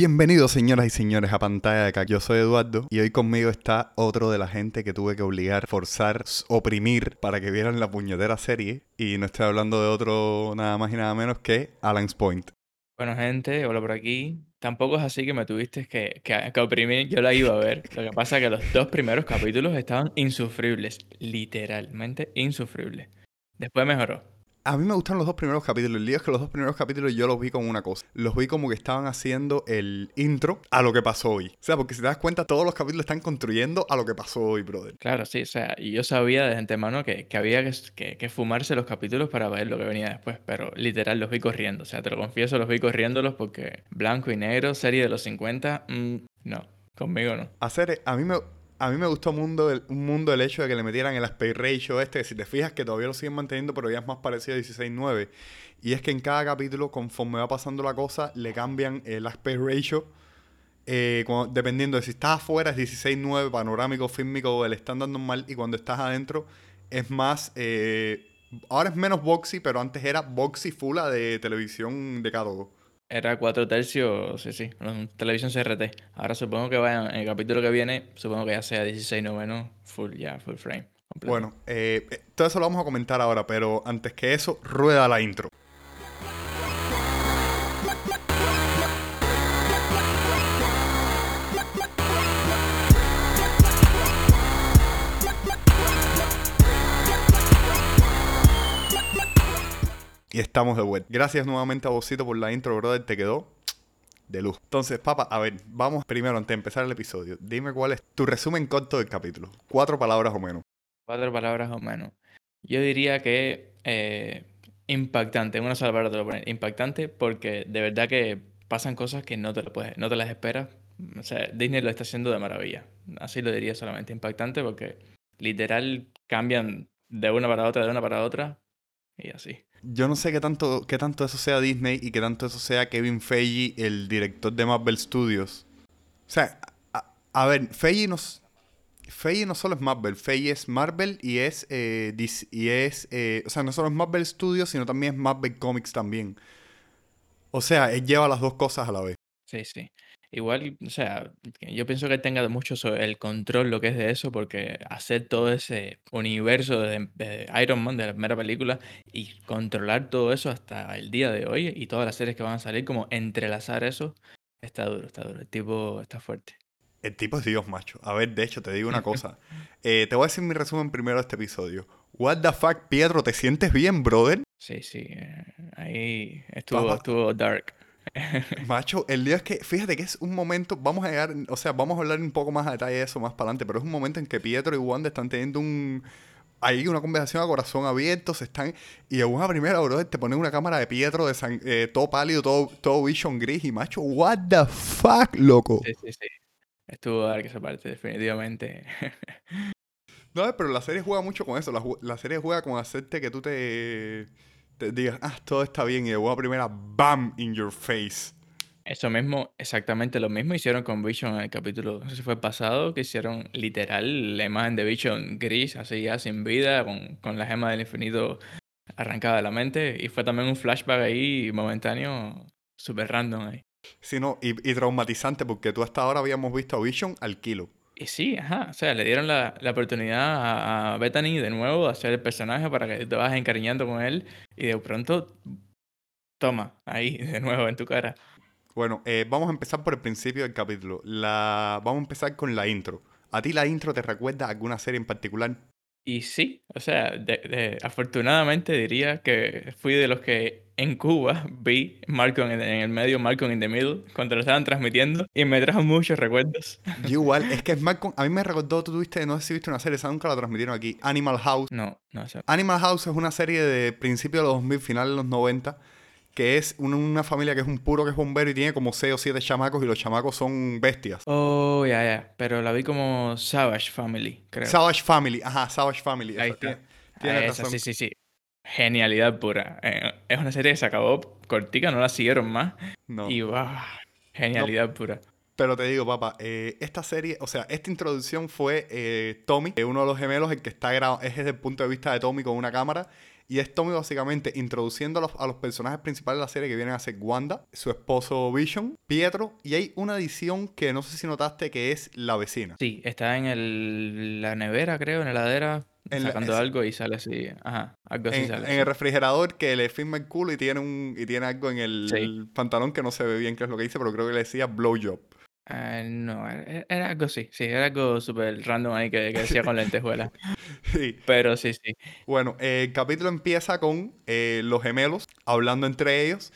Bienvenidos señoras y señores a Pantalla de acá. Yo soy Eduardo y hoy conmigo está otro de la gente que tuve que obligar, forzar, oprimir para que vieran la puñetera serie. Y no estoy hablando de otro nada más y nada menos que Alan's Point. Bueno, gente, hola por aquí. Tampoco es así que me tuviste que, que, que oprimir, yo la iba a ver. Lo que pasa es que los dos primeros capítulos estaban insufribles, literalmente insufribles. Después mejoró. A mí me gustan los dos primeros capítulos. El lío es que los dos primeros capítulos yo los vi como una cosa. Los vi como que estaban haciendo el intro a lo que pasó hoy. O sea, porque si te das cuenta, todos los capítulos están construyendo a lo que pasó hoy, brother. Claro, sí, o sea, y yo sabía de antemano que, que había que, que, que fumarse los capítulos para ver lo que venía después, pero literal los vi corriendo. O sea, te lo confieso, los vi corriéndolos porque blanco y negro, serie de los 50, mm, no, conmigo no. Hacer, a mí me, a mí me gustó mundo un mundo el hecho de que le metieran el aspect ratio este, si te fijas que todavía lo siguen manteniendo, pero ya es más parecido a 16.9. Y es que en cada capítulo, conforme va pasando la cosa, le cambian el aspect ratio. Eh, dependiendo de si estás afuera es 16.9, panorámico, fílmico el estándar normal. Y cuando estás adentro es más... eh, ahora es menos boxy, pero antes era boxy full de televisión de cátodo. Era cuatro tercios, sí, sí, televisión CRT. Ahora supongo que vayan, en el capítulo que viene, supongo que ya sea 16 noveno, full, ya, full frame. Bueno, eh, eh, todo eso lo vamos a comentar ahora, pero antes que eso, rueda la intro. Estamos de vuelta. Gracias nuevamente a Bocito por la intro, brother. Te quedó de luz. Entonces, papá, a ver, vamos primero antes de empezar el episodio. Dime cuál es tu resumen corto del capítulo. Cuatro palabras o menos. Cuatro palabras o menos. Yo diría que eh, impactante, en una sola palabra te lo poner, impactante porque de verdad que pasan cosas que no te, lo puedes, no te las esperas. O sea, Disney lo está haciendo de maravilla. Así lo diría solamente, impactante porque literal cambian de una para otra, de una para otra y así. Yo no sé qué tanto, qué tanto eso sea Disney y qué tanto eso sea Kevin Feige, el director de Marvel Studios. O sea, a, a ver, Feige no, Feige no solo es Marvel, Feige es Marvel y es, eh, y es eh, o sea, no solo es Marvel Studios, sino también es Marvel Comics también. O sea, él lleva las dos cosas a la vez. Sí, sí. Igual, o sea, yo pienso que tenga mucho el control lo que es de eso, porque hacer todo ese universo de, de Iron Man, de la primera película, y controlar todo eso hasta el día de hoy y todas las series que van a salir, como entrelazar eso, está duro, está duro. El tipo está fuerte. El tipo es Dios, macho. A ver, de hecho, te digo una cosa. Eh, te voy a decir mi resumen primero de este episodio. What the fuck, Pietro, ¿te sientes bien, brother? Sí, sí. eh, Ahí estuvo, Papá. estuvo dark. Macho, el lío es que, fíjate que es un momento, vamos a llegar, o sea, vamos a hablar un poco más a detalle de eso más para adelante, pero es un momento en que Pietro y Wanda están teniendo un, ahí una conversación a corazón abierto, se están, y en una primera, bro, te ponen una cámara de Pietro de san- eh, todo pálido, todo, todo vision gris, y macho, what the fuck, loco. Sí, sí, sí. Estuvo dark esa parte, definitivamente. No, pero la serie juega mucho con eso, la, la serie juega con hacerte que tú te, te digas, ah, todo está bien, y de una primera, bam, in your face. Eso mismo, exactamente lo mismo hicieron con Vision en el capítulo, no sé si fue el pasado, que hicieron literal la imagen de Vision gris, así ya sin vida, con, con la gema del infinito arrancada de la mente, y fue también un flashback ahí momentáneo, súper random ahí. Sí, no, y, y traumatizante, porque tú hasta ahora habíamos visto a Vision al kilo. Y sí, ajá, o sea, le dieron la, la oportunidad a, Bethany de nuevo de hacer el personaje para que te vas encariñando con él, y de pronto, toma, ahí, de nuevo en tu cara. Bueno, eh, vamos a empezar por el principio del capítulo. La... Vamos a empezar con la intro. ¿A ti la intro te recuerda alguna serie en particular? Y sí, o sea, de- de- afortunadamente diría que fui de los que en Cuba vi Malcolm en, en el medio, Malcolm in the Middle, cuando lo estaban transmitiendo, y me trajo muchos recuerdos. Yo igual, es que es Malcolm, a mí me recordó, tú tuviste, no sé si viste una serie, esa nunca la transmitieron aquí, Animal House. No, no sé. Animal House es una serie de principios de los 2000, finales de los 90, que es una, familia que es un puro que es bombero y tiene como 6 o 7 chamacos y los chamacos son bestias. Oh, ya, ya, pero la vi como Savage Family, creo. Savage Family, ajá, Savage Family. Ahí está. tiene- Tienes Ah, esa, sí, sí, sí. Genialidad pura. Eh, es una serie que se acabó cortica, no la siguieron más. No. Y wow, genialidad pura. Pero te digo, papá, eh, esta serie, o sea, esta introducción fue eh, Tommy, eh, uno de los gemelos, el que está grabado, es desde el punto de vista de Tommy con una cámara. Y es Tommy básicamente introduciendo a los, a los personajes principales de la serie que vienen a ser Wanda, su esposo Vision, Pietro, y hay una edición que no sé si notaste que es la vecina. Sí, está en el, la nevera, creo, en la heladera, En la- sacando es- algo y sale así. Ajá, algo así En, sale. en el refrigerador que le firma el culo y tiene un y tiene algo en el, Sí. el pantalón que no se ve bien qué es lo que dice, pero creo que le decía blowjob. Ah, no, era, era algo así, sí, era algo súper random ahí que, que decía con lentejuelas. Sí. Pero sí, sí. Bueno, eh, el capítulo empieza con eh, los gemelos hablando entre ellos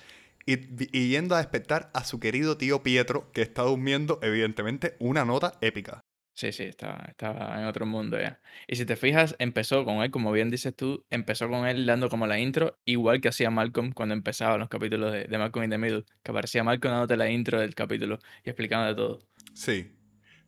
y, y yendo a despertar a su querido tío Pietro, que está durmiendo, evidentemente, una nota épica. Sí, sí, estaba, estaba en otro mundo ya. Y si te fijas, empezó con él, como bien dices tú, empezó con él dando como la intro, igual que hacía Malcolm cuando empezaban los capítulos de, Malcolm in the Middle, que aparecía Malcolm dándote la intro del capítulo y explicando de todo. Sí.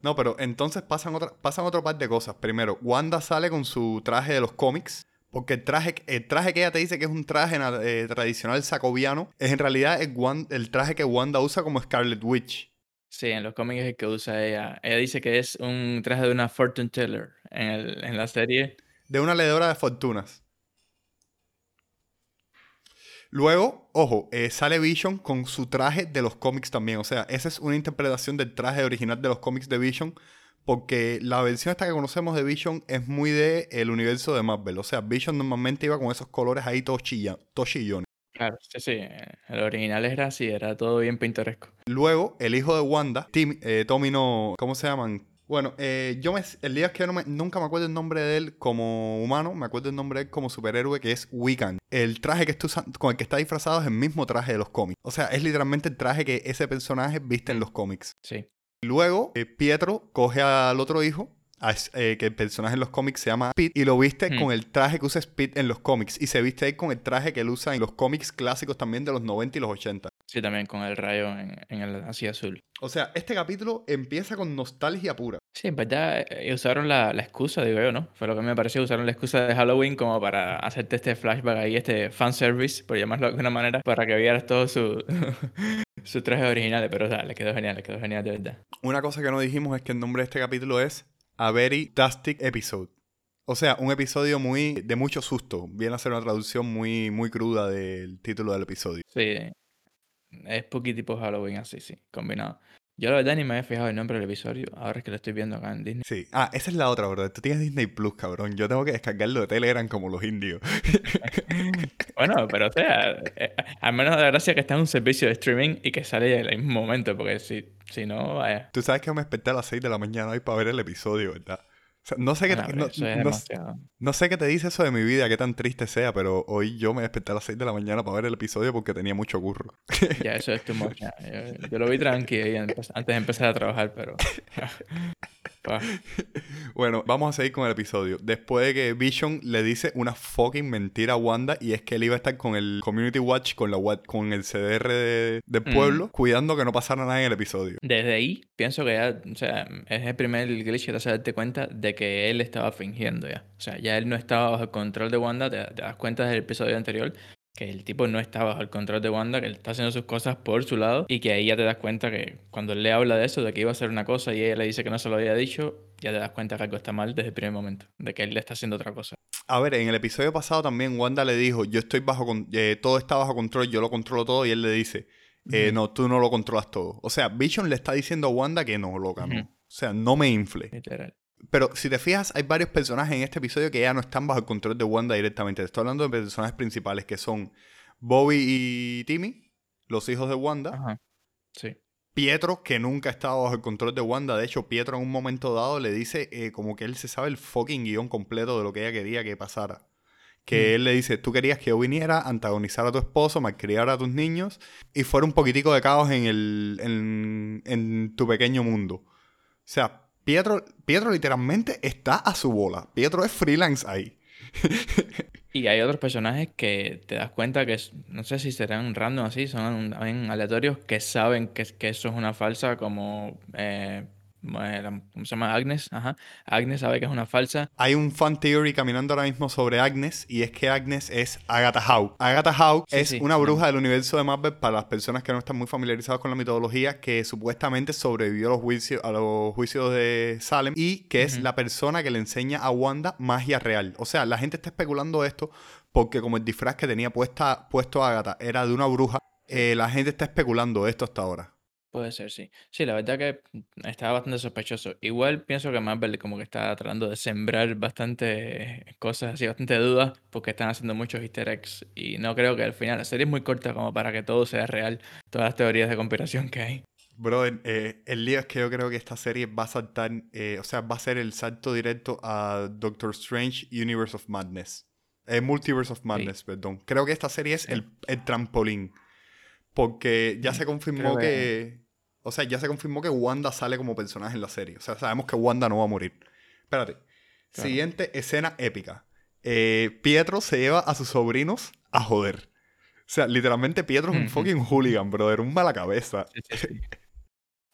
No, pero entonces pasan, otra, pasan otro par de cosas. Primero, Wanda sale con su traje de los cómics. Porque el traje, el traje que ella te dice que es un traje eh, tradicional sacoviano, es en realidad el, el traje que Wanda usa como Scarlet Witch. Sí, en los cómics es que usa ella. Ella dice que es un traje de una fortune teller en, el- en la serie. De una leedora de fortunas. Luego, ojo, eh, sale Vision con su traje de los cómics también. O sea, esa es una interpretación del traje original de los cómics de Vision. Porque la versión esta que conocemos de Vision es muy de el universo de Marvel. O sea, Vision normalmente iba con esos colores ahí todos, chilla-. Claro, sí, sí. El original era así, era todo bien pintoresco. Luego, el hijo de Wanda, Tim, eh, Tommy no... ¿Cómo se llaman? Bueno, eh, yo me, el día es que yo no me- nunca me acuerdo el nombre de él como humano, me acuerdo el nombre de él como superhéroe, que es Wiccan. El traje que está usando, con el que está disfrazado es el mismo traje de los cómics. O sea, es literalmente el traje que ese personaje viste en los cómics. Sí. Luego, eh, Pietro coge al otro hijo, eh, que el personaje en los cómics se llama Pete, y lo viste Mm. con el traje que usa Pete en los cómics. Y se viste ahí con el traje que él usa en los cómics clásicos también de los 90 y los 80. Sí, también con el rayo en, en el así azul. O sea, este capítulo empieza con nostalgia pura. Sí, en verdad eh, usaron la, la excusa, digo yo, ¿no? Fue lo que me pareció, usaron la excusa de Halloween como para hacerte este flashback ahí, este fanservice, por llamarlo de alguna manera, para que vieras todos sus sus trajes originales, pero o sea, le quedó genial, le quedó genial de verdad. Una cosa que no dijimos es que el nombre de este capítulo es A Very Tastic Episode. O sea, un episodio muy de mucho susto. Viene a ser una traducción muy, muy cruda del título del episodio. Sí, es spooky tipo Halloween así, sí, combinado. Yo la verdad ni me había fijado el nombre del episodio, ahora es que lo estoy viendo acá en Disney. Sí. Ah, esa es la otra, ¿verdad? Tú tienes Disney Plus, cabrón. Yo tengo que descargarlo de Telegram como los indios. Bueno, pero o sea, eh, al menos la gracia que está en un servicio de streaming y que sale en el mismo momento, porque si, si no, vaya. Tú sabes que me desperté a las 6 de la mañana hoy para ver el episodio, ¿verdad? Sea, no sé qué, no, sé qué te dice eso de mi vida, qué tan triste sea, pero hoy yo me desperté a las 6 de la mañana para ver el episodio porque tenía mucho curro. Ya, eso es ya. Yo, yo lo vi tranqui ahí antes antes de empezar a trabajar, pero. Bueno, vamos a seguir con el episodio. Después de que Vision le dice una fucking mentira a Wanda y es que él iba a estar con el Community Watch, con, la, con el CDR de- del Mm. pueblo, cuidando que no pasara nada en el episodio. Desde ahí, pienso que ya, o sea, es el primer glitch que te hace darte cuenta de que él estaba fingiendo ya. O sea, ya él no estaba bajo el control de Wanda, te, te das cuenta desde el episodio anterior que el tipo no está bajo el control de Wanda, que él está haciendo sus cosas por su lado y que ahí ya te das cuenta que cuando él le habla de eso, de que iba a hacer una cosa y ella le dice que no se lo había dicho, ya te das cuenta que algo está mal desde el primer momento, de que él le está haciendo otra cosa. A ver, en el episodio pasado también Wanda le dijo, yo estoy bajo, con- eh, todo está bajo control, yo lo controlo todo y él le dice, eh, no, tú no lo controlas todo. O sea, Vision le está diciendo a Wanda que no, loca, no. O sea, no me infle. Literal. Pero si te fijas, hay varios personajes en este episodio que ya no están bajo el control de Wanda directamente. Te estoy hablando de personajes principales que son Bobby y Timmy, los hijos de Wanda. Ajá. Sí. Pietro, que nunca ha estado bajo el control de Wanda. De hecho, Pietro en un momento dado le dice eh, como que él se sabe el fucking guion completo de lo que ella quería que pasara. Que Mm. él le dice, tú querías que yo viniera, antagonizar a tu esposo, malcriar a tus niños y fuera un poquitico de caos en, el, en, en tu pequeño mundo. O sea, Pietro, Pietro literalmente está a su bola. Pietro es freelance ahí. Y hay otros personajes que te das cuenta que, no sé si serán random así, son aleatorios que saben que, que eso es una falsa, como eh, ¿cómo se llama? Agnes, ajá. Agnes sabe que es una falsa. Hay un fan theory caminando ahora mismo sobre Agnes y es que Agnes es Agatha Howe. Agatha Howe es una bruja del universo de Marvel para las personas que no están muy familiarizadas con la mitología que supuestamente sobrevivió a los juicios, a los juicios de Salem y que es la persona que le enseña a Wanda magia real. O sea, la gente está especulando esto porque como el disfraz que tenía puesta, puesto Agatha era de una bruja, eh, la gente está especulando esto hasta ahora. Puede ser, sí. Sí, la verdad que estaba bastante sospechoso. Igual pienso que Marvel como que está tratando de sembrar bastante cosas así, bastante dudas, porque están haciendo muchos easter eggs. Y no creo que al final, la serie es muy corta como para que todo sea real, todas las teorías de conspiración que hay. Bro, eh, el lío es que yo creo que esta serie va a saltar, eh, o sea, va a ser el salto directo a Doctor Strange Universe of Madness. Eh, Multiverse of Madness, perdón. Creo que esta serie es el, el trampolín. Porque ya se confirmó que o sea, ya se confirmó que Wanda sale como personaje en la serie. O sea, sabemos que Wanda no va a morir. Espérate. Siguiente escena épica. Eh, Pietro se lleva a sus sobrinos a joder. O sea, literalmente Pietro es un fucking hooligan, brother. Un mala cabeza.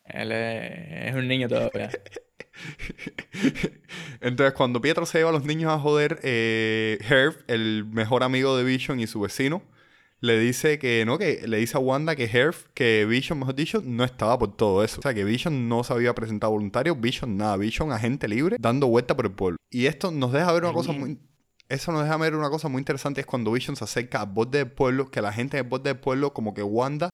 Él es, un niño todavía. Entonces, cuando Pietro se lleva a los niños a joder, eh, Herb, el mejor amigo de Vision y su vecino, le dice que no, que le dice a Wanda que Herb, que Vision, mejor dicho, no estaba por todo eso. O sea, que Vision no se había presentado voluntario, Vision nada, Vision agente libre, dando vuelta por el pueblo. Y esto nos deja ver una cosa muy... Eso nos deja ver una cosa muy interesante, es cuando Vision se acerca a voz del pueblo, que la gente de voz del pueblo, como que Wanda,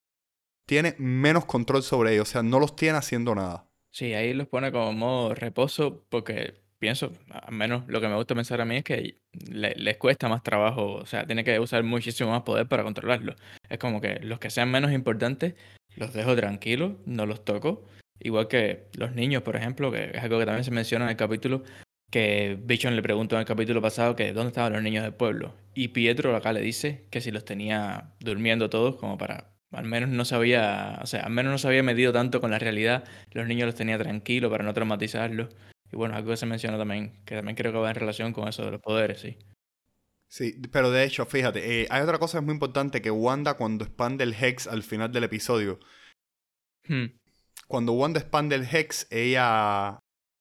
tiene menos control sobre ellos, o sea, no los tiene haciendo nada. Sí, ahí los pone como modo reposo, porque pienso, al menos lo que me gusta pensar a mí es que les cuesta más trabajo, o sea, tiene que usar muchísimo más poder para controlarlo. Es como que los que sean menos importantes los dejo tranquilos, no los toco. Igual que los niños, por ejemplo, que es algo que también se menciona en el capítulo, que Bichon le preguntó en el capítulo pasado que dónde estaban los niños del pueblo. Y Pietro acá le dice que si los tenía durmiendo todos como para al menos no sabía, o sea, al menos no se había medido tanto con la realidad, los niños los tenía tranquilos para no traumatizarlos. Y bueno, algo que se menciona también, que también creo que va en relación con eso de los poderes, sí. Sí, pero de hecho, fíjate, eh, hay otra cosa que es muy importante, que Wanda cuando expande el Hex al final del episodio, hmm. cuando Wanda expande el Hex, ella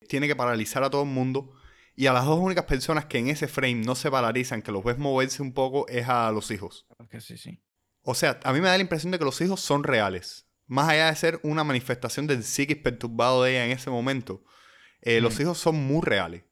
tiene que paralizar a todo el mundo. Y a las dos únicas personas que en ese frame no se paralizan, que los ves moverse un poco, es a los hijos. sí, sí. O sea, a mí me da la impresión de que los hijos son reales. Más allá de ser una manifestación del psiquis perturbado de ella en ese momento. Eh, los hijos son muy reales.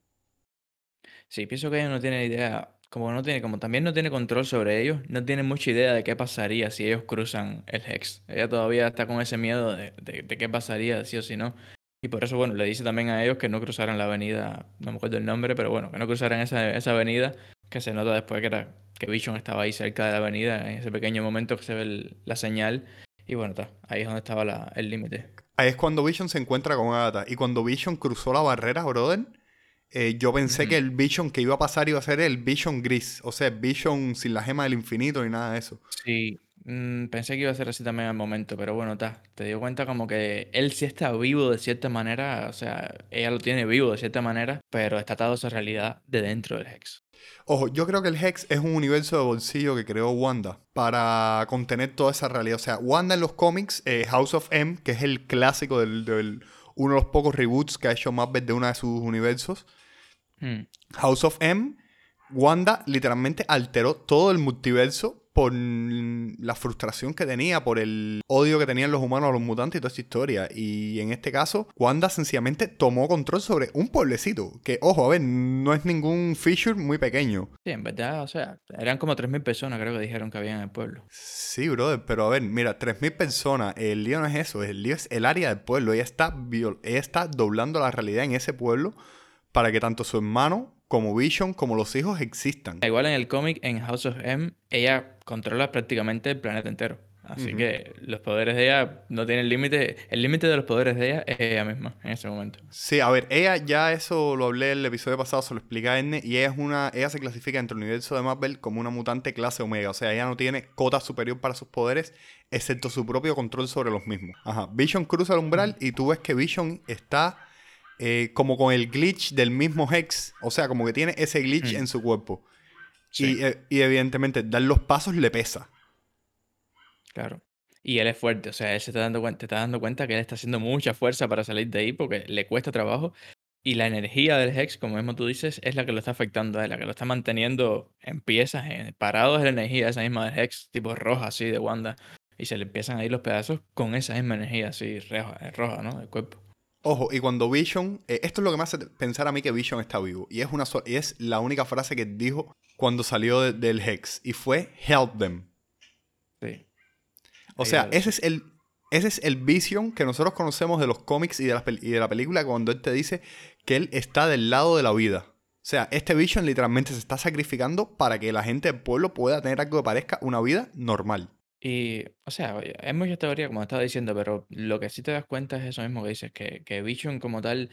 Sí, pienso que ella no tiene idea, como no tiene, como también no tiene control sobre ellos, no tiene mucha idea de qué pasaría si ellos cruzan el Hex. Ella todavía está con ese miedo de, qué pasaría si o si no. Y por eso, bueno, le dice también a ellos que no cruzaran la avenida, no me acuerdo el nombre, pero bueno, que no cruzaran esa, esa avenida, que se nota después que, era, que Vision estaba ahí cerca de la avenida, en ese pequeño momento que se ve la señal. Y bueno, está, ahí es donde estaba el límite. Ahí es cuando Vision se encuentra con Agatha. Y cuando Vision cruzó la barrera, brother, eh, yo pensé que el Vision que iba a pasar iba a ser el Vision gris. O sea, Vision sin la gema del infinito ni nada de eso. Sí, mm, pensé que iba a ser así también al momento, pero bueno, está. Te dio cuenta como que él sí está vivo de cierta manera, o sea, ella lo tiene vivo de cierta manera, pero está atado a esa realidad de dentro del Hex. Ojo, yo creo que el Hex es un universo de bolsillo que creó Wanda para contener toda esa realidad. O sea, Wanda en los cómics, eh, House of M, que es el clásico del, uno de los pocos reboots que ha hecho Marvel de uno de sus universos. Hmm. House of M, Wanda literalmente alteró todo el multiverso por la frustración que tenía, por el odio que tenían los humanos a los mutantes y toda esta historia. Y en este caso, Wanda sencillamente tomó control sobre un pueblecito. Que, ojo, a ver, no es ningún feature muy pequeño. Sí, en verdad, o sea, eran como 3.000 personas, creo que dijeron que había en el pueblo. Sí, brother, pero a ver, mira, 3.000 personas, el lío no es eso, el lío es el área del pueblo. Ella está, ella está doblando la realidad en ese pueblo para que tanto su hermano como Vision, como los hijos existan. Igual en el cómic, en House of M, ella controla prácticamente el planeta entero. Así que los poderes de ella no tienen límite. El límite de los poderes de ella es ella misma en ese momento. Sí, a ver, ella ya eso lo hablé en el episodio pasado, se lo explica a Erne, y ella es una, ella se clasifica dentro del universo de Marvel como una mutante clase Omega. O sea, ella no tiene cota superior para sus poderes, excepto su propio control sobre los mismos. Ajá. Vision cruza el umbral y tú ves que Vision está eh, como con el glitch del mismo Hex. O sea, como que tiene ese glitch mm. en su cuerpo. Eh, y, evidentemente dar los pasos le pesa. Claro. Y él es fuerte, o sea, él se está dando cuenta, te está dando cuenta que él está haciendo mucha fuerza para salir de ahí porque le cuesta trabajo. Y la energía del Hex, como mismo tú dices, es la que lo está afectando a él, la que lo está manteniendo en piezas, en, parado es la energía esa misma del Hex, tipo roja así de Wanda. Y se le empiezan a ir los pedazos con esa misma energía así roja, roja ¿no? Del cuerpo. Ojo, y cuando Vision, eh, esto es lo que me hace pensar a mí que Vision está vivo. Y es, una y es la única frase que dijo cuando salió del Hex. Y fue help them. Sí. O sea, ese es el ese es el Vision que nosotros conocemos de los cómics y de, la, y de la película cuando él te dice que él está del lado de la vida. O sea, este Vision literalmente se está sacrificando para que la gente del pueblo pueda tener algo que parezca una vida normal. Y, o sea, hay mucha teoría, como estaba diciendo, pero lo que sí te das cuenta es eso mismo que dices, que, que Vision como tal,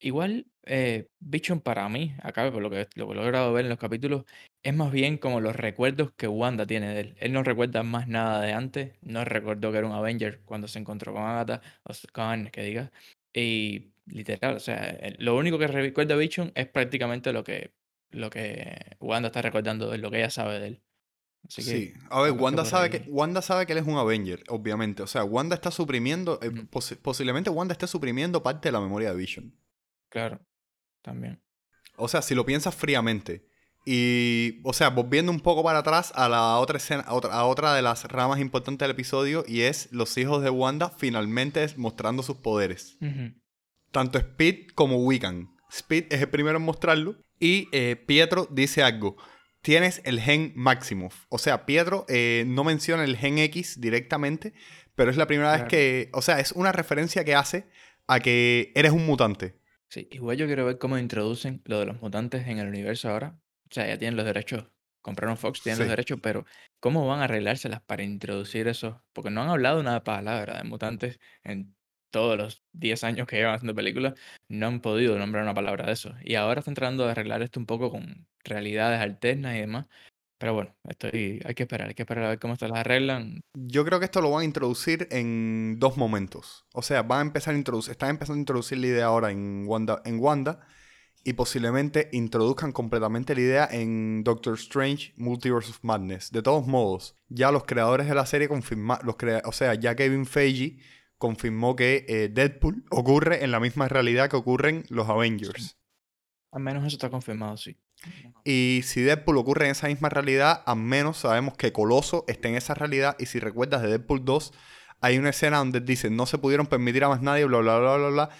igual eh, Vision para mí, acá por lo que, lo he logrado ver en los capítulos, es más bien como los recuerdos que Wanda tiene de él. Él no recuerda más nada de antes, no recordó que era un Avenger cuando se encontró con Agatha, o con que diga. Y literal, o sea, lo único que recuerda Vision es prácticamente lo que, lo que Wanda está recordando de lo que ella sabe de él sí, a ver, Wanda sabe, que, Wanda sabe que él es un Avenger, obviamente. O sea, Wanda está suprimiendo, eh, posiblemente Wanda esté suprimiendo parte de la memoria de Vision. Claro, también. O sea, si lo piensas fríamente. Y, o sea, volviendo un poco para atrás a la otra escena, a otra, a otra de las ramas importantes del episodio, y es los hijos de Wanda finalmente mostrando sus poderes. Tanto Speed como Wiccan. Speed es el primero en mostrarlo, y eh, Pietro dice algo tienes el gen máximo. O sea, Pietro eh, no menciona el gen X directamente, pero es la primera vez que, o sea, es una referencia que hace a que eres un mutante. Sí, igual yo quiero ver cómo introducen lo de los mutantes en el universo ahora. O sea, ya tienen los derechos, compraron Fox, tienen los derechos, pero ¿cómo van a arreglárselas para introducir eso? Porque no han hablado una palabra de mutantes en todos los 10 años que llevan haciendo películas, no han podido nombrar una palabra de eso. Y ahora están tratando de arreglar esto un poco con realidades alternas y demás. Pero bueno, estoy, hay que esperar, hay que esperar a ver cómo se las arreglan. Yo creo que esto lo van a introducir en dos momentos. O sea, van a empezar a introducir, están empezando a introducir la idea ahora en Wanda, en Wanda y posiblemente introduzcan completamente la idea en Doctor Strange Multiverse of Madness. De todos modos, ya los creadores de la serie confirmaron, o sea, ya Kevin Feige confirmó que eh, Deadpool ocurre en la misma realidad que ocurren los Avengers. Al menos eso está confirmado, sí. Y si Deadpool ocurre en esa misma realidad, al menos sabemos que Coloso está en esa realidad. Y si recuerdas de Deadpool 2, hay una escena donde dice no se pudieron permitir a más nadie, bla, bla, bla, bla, bla.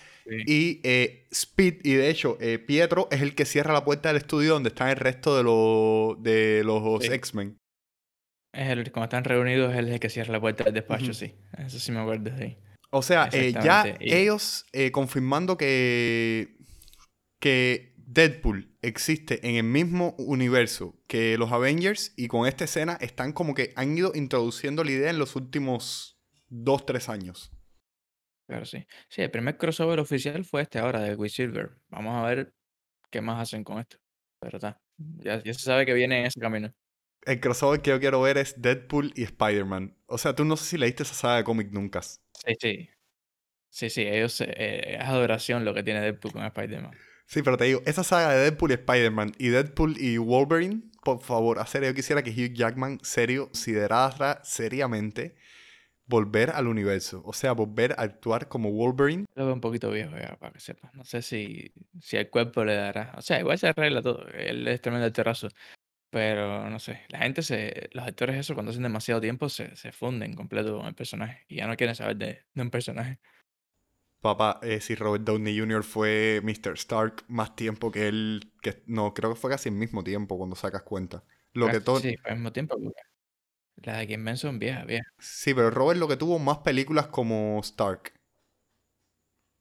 Y eh, Speed, y de hecho, eh, Pietro es el que cierra la puerta del estudio donde están el resto de, los de los X-Men. Es el, cuando están reunidos, es el que cierra la puerta del despacho, sí. Eso sí me acuerdo, sí. O sea, eh, ya ellos eh, confirmando que, que Deadpool existe en el mismo universo que los Avengers y con esta escena están como que han ido introduciendo la idea en los últimos dos, tres años. Claro, sí. Sí, el primer crossover oficial fue este ahora de Quicksilver. Vamos a ver qué más hacen con esto. Pero está. Ya, ya se sabe que viene en ese camino el crossover que yo quiero ver es Deadpool y Spider-Man. O sea, tú no sé si leíste esa saga de cómic nunca. Sí, sí. Sí, sí, ellos, eh, es adoración lo que tiene Deadpool con Spider-Man. Sí, pero te digo, esa saga de Deadpool y Spider-Man y Deadpool y Wolverine, por favor, hacer, yo quisiera que Hugh Jackman, serio, considerara seriamente volver al universo. O sea, volver a actuar como Wolverine. Lo veo un poquito viejo ya, para que sepas. No sé si, si el cuerpo le dará. O sea, igual se arregla todo. Él es tremendo terrazo. Pero no sé, la gente se. Los actores, eso, cuando hacen demasiado tiempo, se, se funden completo con el personaje. Y ya no quieren saber de, de un personaje. Papá, eh, si Robert Downey Jr. fue Mr. Stark más tiempo que él. Que, no, creo que fue casi el mismo tiempo cuando sacas cuenta. Lo que todo. Sí, fue al mismo tiempo. La de Kim Benson, vieja, vieja. Sí, pero Robert lo que tuvo más películas como Stark.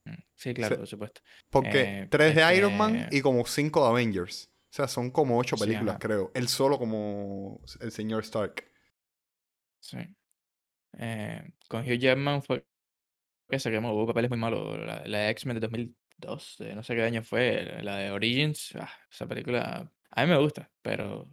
Mm, sí, claro, por supuesto. Porque eh, tres de Iron Man y como cinco de Avengers. O sea, son como ocho películas, creo. Él solo como el señor Stark. Sí. Eh, con Hugh Jackman fue que se quemó, hubo papeles muy malos. La, de X-Men de 2002, no sé qué año fue, la de Origins, ah, esa película a mí me gusta, pero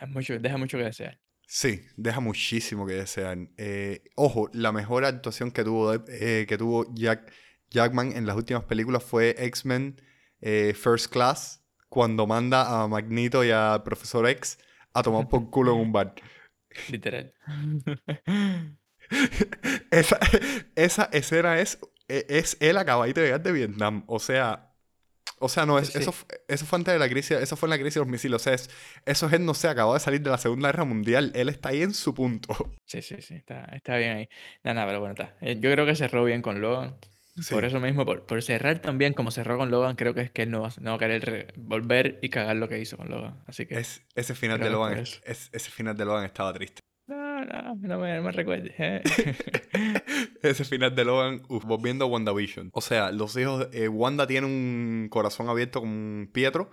es mucho, deja mucho que desear. Sí, deja muchísimo que desear. Eh, ojo, la mejor actuación que tuvo, eh, que tuvo Jack, Jackman en las últimas películas fue X-Men First Class cuando manda a Magneto y a Profesor X a tomar por culo en un bar. Literal. esa, esa escena es, e, es él acabadito de llegar de Vietnam. O sea, o sea, no, es, Sí. eso, eso fue antes de la crisis, eso fue en la crisis de los misiles. O sea, es- eso es él, no sé, acabó de salir de la Segunda Guerra Mundial. Él está ahí en su punto. Sí, sí, sí, está, está bien ahí. Nada, nada, pero bueno, está. Eh, Yo creo que cerró bien con Logan. Sí. Por eso mismo, por, por cerrar también como cerró con Logan, creo que es que él no va, no va a querer re- volver y cagar lo que hizo con Logan. Así que. Es, ese final de Logan, es- ese final de Logan estaba triste. No, no, no me, no me recuerdes. eh. Ese final de Logan, uf, volviendo a WandaVision. O sea, los hijos, eh, Wanda tiene un corazón abierto con Pietro.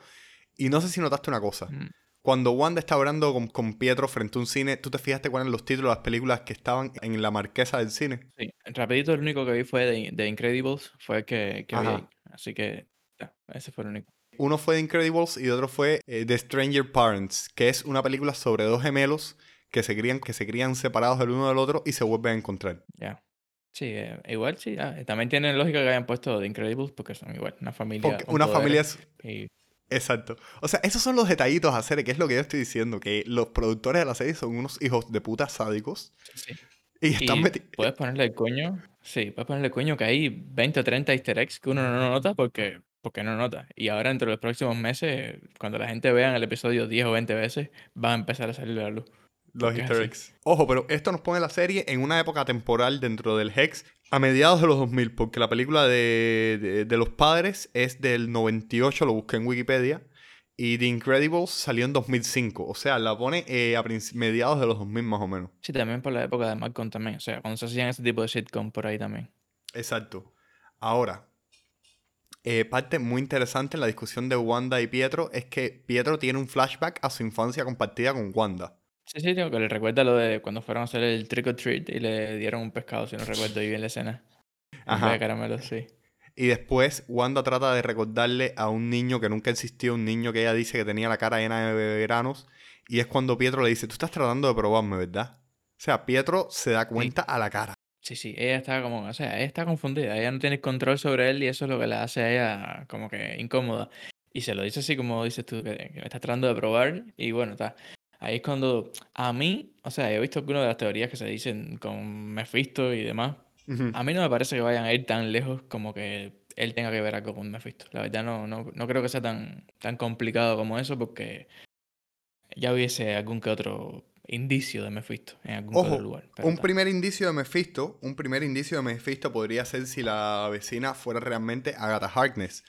Y no sé si notaste una cosa. Mm. Cuando Wanda está hablando con, con Pietro frente a un cine, ¿tú te fijaste cuáles eran los títulos de las películas que estaban en la marquesa del cine? Sí, rapidito el único que vi fue de, de Incredibles, fue el que, que vi. Así que ese fue el único. Uno fue The Incredibles y otro fue eh, The Stranger Parents, que es una película sobre dos gemelos que se crían, que se crían separados el uno del otro y se vuelven a encontrar. Ya. Sí, eh, igual sí. ah, también tiene lógica que hayan puesto The Incredibles porque son igual, una familia. Porque una familia es- y- Exacto. O sea, esos son los detallitos a hacer, que es lo que yo estoy diciendo, que los productores de la serie son unos hijos de puta sádicos sí. y están metidos... puedes ponerle el coño, sí, puedes ponerle el coño que hay 20 o 30 easter eggs que uno no nota porque, porque no nota. Y ahora entre los próximos meses, cuando la gente vea el episodio 10 o 20 veces, va a empezar a salir a la luz. Los easter eggs. Ojo, pero esto nos pone la serie en una época temporal dentro del Hex a mediados de los 2000, porque la película de, de- de los padres es del 98, lo busqué en Wikipedia, y The Incredibles salió en 2005. O sea, la pone eh, a mediados de los 2000 más o menos. Sí, también por la época de Malcolm también. O sea, cuando se hacían ese tipo de sitcom por ahí también. Exacto. Ahora, eh, parte muy interesante en la discusión de Wanda y Pietro es que Pietro tiene un flashback a su infancia compartida con Wanda. Sí, sí, digo que le recuerda lo de cuando fueron a hacer el trick or treat y le dieron un pescado, si no recuerdo bien la escena. Ajá. de caramelo, sí. Y después Wanda trata de recordarle a un niño que nunca existió, un niño que ella dice que tenía la cara llena de veranos. Y es cuando Pietro le dice, tú estás tratando de probarme, ¿verdad? O sea, Pietro se da cuenta a la cara. Sí, sí, ella está como, o sea, ella está confundida, ella no tiene control sobre él y eso es lo que la hace a ella como que incómoda. Y se lo dice así como dices tú, que, que me estás tratando de probar y bueno, está. Ahí es cuando a mí, o sea, he visto algunas de las teorías que se dicen con Mephisto y demás. A mí no me parece que vayan a ir tan lejos como que él tenga que ver algo con Mephisto. La verdad no, no, no creo que sea tan, tan complicado como eso porque ya hubiese algún que otro indicio de Mephisto en algún Ojo, otro lugar. un primer indicio de Mephisto, un primer indicio de Mephisto podría ser si la vecina fuera realmente Agatha Harkness.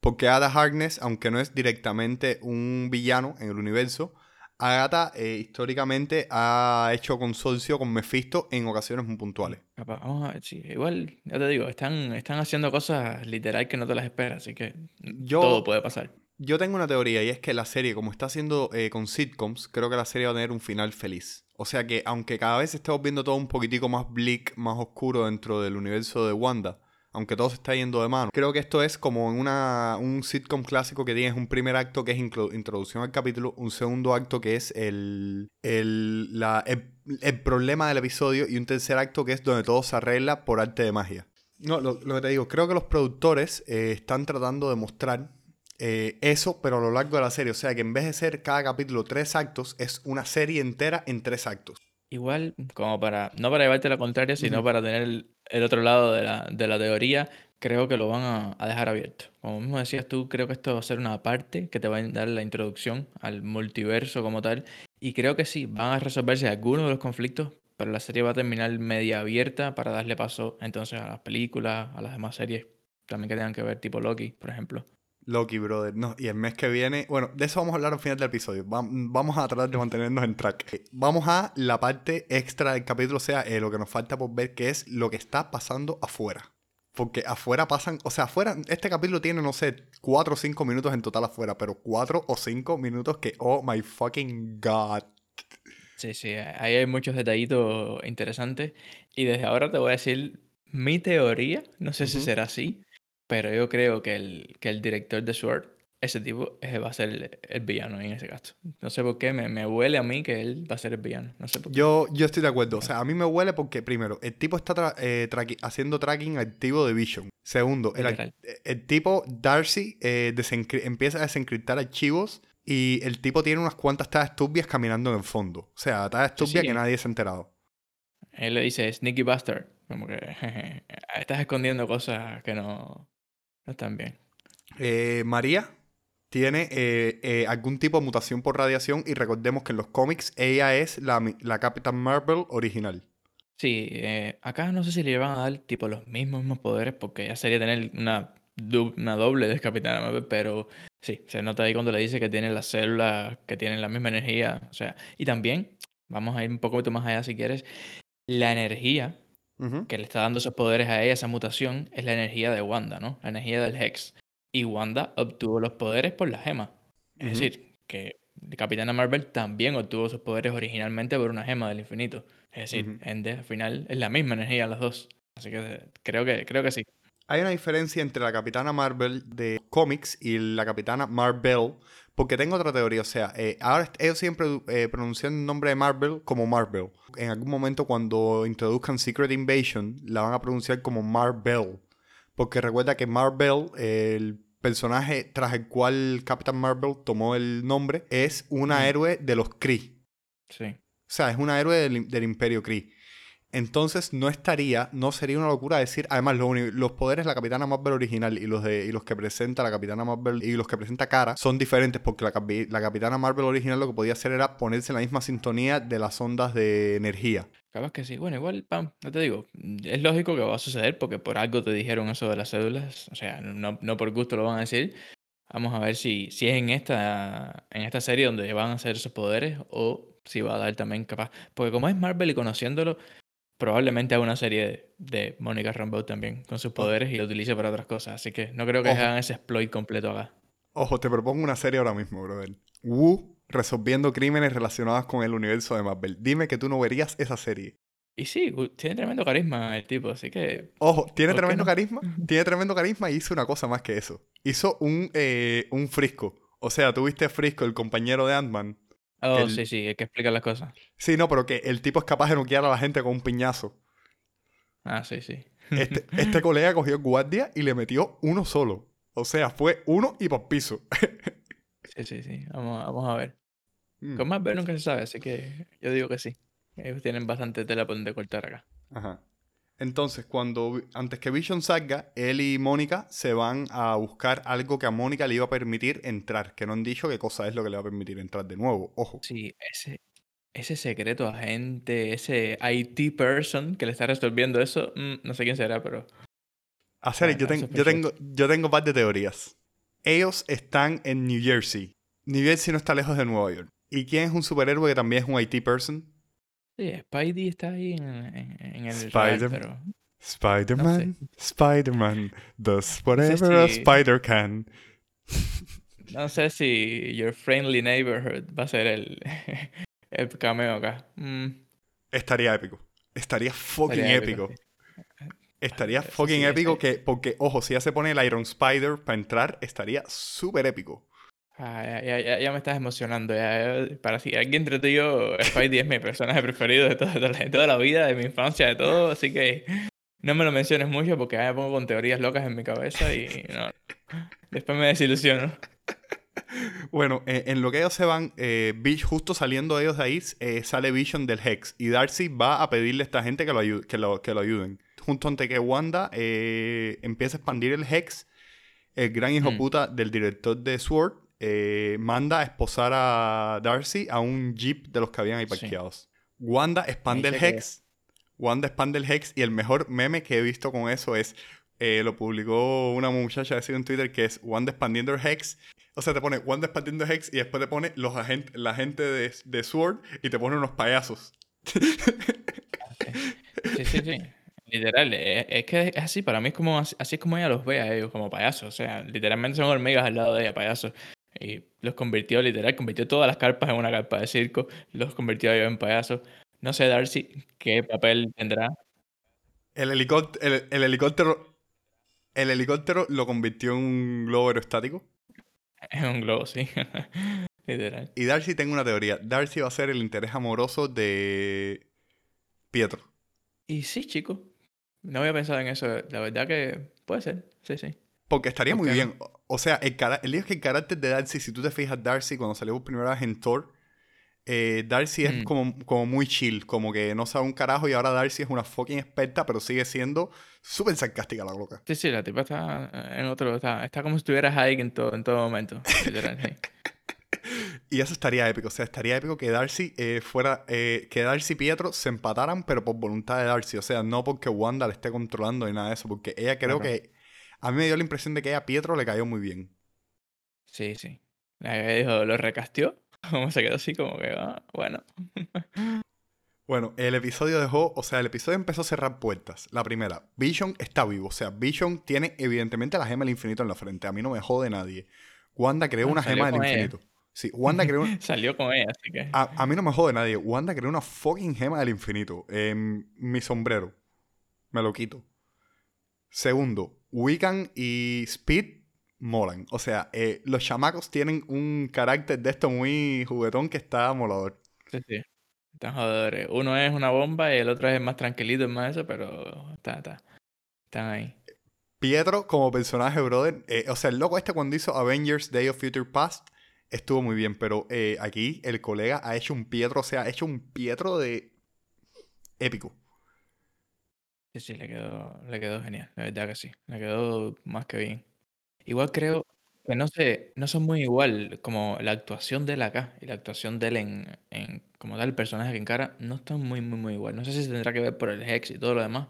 Porque Agatha Harkness, aunque no es directamente un villano en el universo, Agatha eh, históricamente ha hecho consorcio con Mephisto en ocasiones muy puntuales. Vamos a ver, sí, igual, ya te digo, están, están haciendo cosas literal que no te las esperas, así que Yo- todo puede pasar. Yo tengo una teoría y es que la serie, como está haciendo eh, con sitcoms, creo que la serie va a tener un final feliz. O sea que, aunque cada vez estemos viendo todo un poquitico más bleak, más oscuro dentro del universo de Wanda, aunque todo se está yendo de mano, creo que esto es como en una, un sitcom clásico que tienes un primer acto que es introducción al capítulo, un segundo acto que es el, el, la- el, el problema del episodio y un tercer acto que es donde todo se arregla por arte de magia. No, lo, lo que te digo, creo que los productores eh, están tratando de mostrar eh, eso, pero a lo largo de la serie. O sea que en vez de ser cada capítulo tres actos, es una serie entera en tres actos. Igual, como para, no para llevarte la contraria, sino para tener el, otro lado de la, de la teoría, creo que lo van a, a dejar abierto. Como mismo decías tú, creo que esto va a ser una parte que te va a dar la introducción al multiverso como tal. Y creo que sí, van a resolverse algunos de los conflictos, pero la serie va a terminar media abierta para darle paso entonces a las películas, a las demás series también que tengan que ver, tipo Loki, por ejemplo. Loki, brother. No, y el mes que viene. Bueno, de eso vamos a hablar al final del episodio. Va- vamos a tratar de mantenernos en track. Eh, Vamos a la parte extra del capítulo, o sea, eh, lo que nos falta por ver, que es lo que está pasando afuera. Porque afuera pasan, o sea, afuera, este capítulo tiene, no sé, 4 o 5 minutos en total afuera, pero 4 o 5 minutos que, oh my fucking god. Sí, sí, ahí hay muchos detallitos interesantes. Y desde ahora te voy a decir mi teoría, no sé si Ujú. será así, pero yo creo que el, que el director de Sword, ese tipo, eh, va a ser el, el villano en ese caso. No sé por qué, me, me huele a mí que él va a ser el villano. No sé por qué. Yo, yo estoy de acuerdo. O sea, a mí me huele porque, primero, el tipo está tra- eh, haciendo tracking activo de Vision. Segundo, el, Literal. el tipo, Darcy, eh, empieza a desencriptar archivos y el tipo tiene unas cuantas tagas turbias caminando en el fondo. O sea, tagas Sí, turbias sí. que nadie se ha enterado. Él le dice Sneaky Bastard. Como que estás escondiendo cosas que no, no están bien. Eh, María tiene eh, eh, algún tipo de mutación por radiación y recordemos que en los cómics ella es la, la Captain Marvel original. Sí, eh, acá no sé si le van a dar tipo los mismos, mismos poderes porque ya sería tener una, una doble de Capitana Marvel, pero sí, se nota ahí cuando le dice que tiene las células que tienen la misma energía, o sea, y también, vamos a ir un poco más allá si quieres, la energía que le está dando esos poderes a ella, esa mutación, es la energía de Wanda, ¿no? La energía del Hex. Y Wanda obtuvo los poderes por la gema. Es decir, que Capitana Marvel también obtuvo sus poderes originalmente por una gema del infinito. Es decir, al final es la misma energía las dos. Así que creo que, creo que sí. Hay una diferencia entre la Capitana Marvel de cómics y la Capitana Marvel, porque tengo otra teoría. O sea, eh, ahora ellos siempre eh, pronuncian el nombre de Marvel como Marvel. En algún momento, cuando introduzcan Secret Invasion, la van a pronunciar como Marvel. Porque recuerda que Marvel, el personaje tras el cual Captain Marvel tomó el nombre, es una héroe de los Kree. Sí. O sea, es una héroe del, Imperio Kree. Entonces no estaría, no sería una locura decir, además los, poderes de la Capitana Marvel original y los de y los que presenta la Capitana Marvel y los que presenta Cara son diferentes porque la, la Capitana Marvel original lo que podía hacer era ponerse en la misma sintonía de las ondas de energía. Capaz que sí. Bueno, igual, pam, no te digo, es lógico que va a suceder porque por algo te dijeron eso de las cédulas, o sea, no, no por gusto lo van a decir. Vamos a ver si, si es en esta, en esta serie donde van a hacer esos poderes o si va a dar también capaz. Porque como es Marvel y conociéndolo, probablemente haga una serie de, Mónica Rambeau también con sus poderes y lo utilice para otras cosas. Así que no creo que hagan ese exploit completo acá. Ojo, te propongo una serie ahora mismo, brother. Wu resolviendo crímenes relacionados con el universo de Marvel. Dime que tú no verías esa serie. Y sí, tiene tremendo carisma el tipo, así que... Ojo, tiene tremendo carisma, tiene tremendo carisma y hizo una cosa más que eso. Hizo un, eh, un Frisco. O sea, tuviste Frisco, el compañero de Ant-Man, Oh, sí, sí, hay que explicar las cosas. Sí, no, pero que el tipo es capaz de noquear a la gente con un piñazo. Ah, sí, sí. Este, este colega cogió el guardia y le metió uno solo. O sea, fue uno y por piso. sí, sí, sí. Vamos, vamos a ver. Mm. Con más ver nunca se sabe, así que yo digo que sí. Ellos tienen bastante tela por donde cortar acá. Ajá. Entonces, cuando antes que Vision salga, él y Mónica se van a buscar algo que a Mónica le iba a permitir entrar, que no han dicho qué cosa es lo que le va a permitir entrar de nuevo. Ojo. Sí, ese, ese secreto agente, ese IT person que le está resolviendo eso, mm, no sé quién será, pero. A ser, yo, yo, tengo, yo tengo un par de teorías. Ellos están en New Jersey. New Jersey no está lejos de Nueva York. ¿Y quién es un superhéroe que también es un IT person? Sí, Spidey está ahí en, en, el Spider pero... Spider-Man, Spider-Man does whatever a spider can. No sé si Your Friendly Neighborhood va a ser el, el cameo acá. Mm. Estaría épico. Estaría fucking épico. Estaría fucking épico que, porque, ojo, si ya se pone el Iron Spider para entrar, estaría súper épico. Ah, ya, ya, me estás emocionando. Ya, para si alguien entre tú y yo, Spidey es mi personaje preferido de, toda la vida, de mi infancia, de todo. Así que no me lo menciones mucho porque ya me pongo con teorías locas en mi cabeza y no, después me desilusiono. Bueno, en lo que ellos se van, eh, justo saliendo ellos de ahí, eh, sale Vision del Hex. Y Darcy va a pedirle a esta gente que lo, ayude, que lo, que lo ayuden. Junto ante que Wanda eh, empieza a expandir el Hex, el gran hijo mm. puta del director de Sword eh, manda a esposar a Darcy a un jeep de los que habían ahí parqueados. Wanda expande el Hex. Wanda expande el Hex y el mejor meme que he visto con eso es, eh, lo publicó una muchacha en Twitter que es Wanda expandiendo el Hex. O sea, te pone Wanda expandiendo el Hex y después te pone los la gente de, de Sword y te pone unos payasos. Sí, sí, sí. Literal, es, es, que es así, para mí es como así, es como ella los ve a ellos, como payasos. O sea, literalmente son hormigas al lado de ella, payasos. Y los convirtió literal, convirtió todas las carpas en una carpa de circo, los convirtió en payasos. No sé, Darcy, qué papel tendrá. El helicóptero, el, helicóptero, el helicóptero lo convirtió en un globo aerostático. En un globo, sí. literal. Y Darcy tengo una teoría. Darcy va a ser el interés amoroso de Pietro. Y sí, chico. No había pensado en eso. La verdad que puede ser. Sí, sí. Porque estaría muy bien. O sea, el, el es que el carácter de Darcy, si tú te fijas, Darcy cuando salió por primera vez en Thor, eh, Darcy es Mm. como, como muy chill, como que no sabe un carajo y ahora Darcy es una fucking experta, pero sigue siendo súper sarcástica la loca. Sí, sí, la tipa está en otro, está, está como si estuviera high en todo, en todo momento. Y eso estaría épico, o sea, estaría épico que Darcy eh, fuera, eh, que Darcy y Pietro se empataran, pero por voluntad de Darcy, o sea, no porque Wanda le esté controlando ni nada de eso, porque ella creo que, a mí me dio la impresión de que a Pietro le cayó muy bien. Sí, sí. Dijo, lo recasteó. Como se quedó así, como que, ah, bueno. Bueno, el episodio dejó, o sea, el episodio empezó a cerrar puertas. La primera, Vision está vivo, o sea, Vision tiene evidentemente la gema del infinito en la frente, a mí no me jode nadie. Wanda creó Ah, una gema del ella. infinito. Sí, Wanda creó una... Salió con ella, así que. A, a mí no me jode nadie. Wanda creó una fucking gema del infinito. En mi sombrero. Me lo quito. Segundo, Wiccan y Speed molan. O sea, eh, los chamacos tienen un carácter de esto muy juguetón que está molador. Sí, sí. Están jodedores. Uno es una bomba y el otro es más tranquilito, es más eso, pero está, está. Están ahí. Pietro como personaje, brother. eh, o sea, el loco este cuando hizo Avengers Day of Future Past estuvo muy bien. Pero eh, aquí el colega ha hecho un Pietro, o sea, ha hecho un Pietro de épico. Sí, sí, le quedó, le quedó genial, la verdad que sí. Le quedó más que bien. Igual creo que no sé, no son muy igual, como la actuación de él acá y la actuación de él en, en como tal, el personaje que encara, no están muy, muy, muy igual. No sé si tendrá que ver por el Hex y todo lo demás,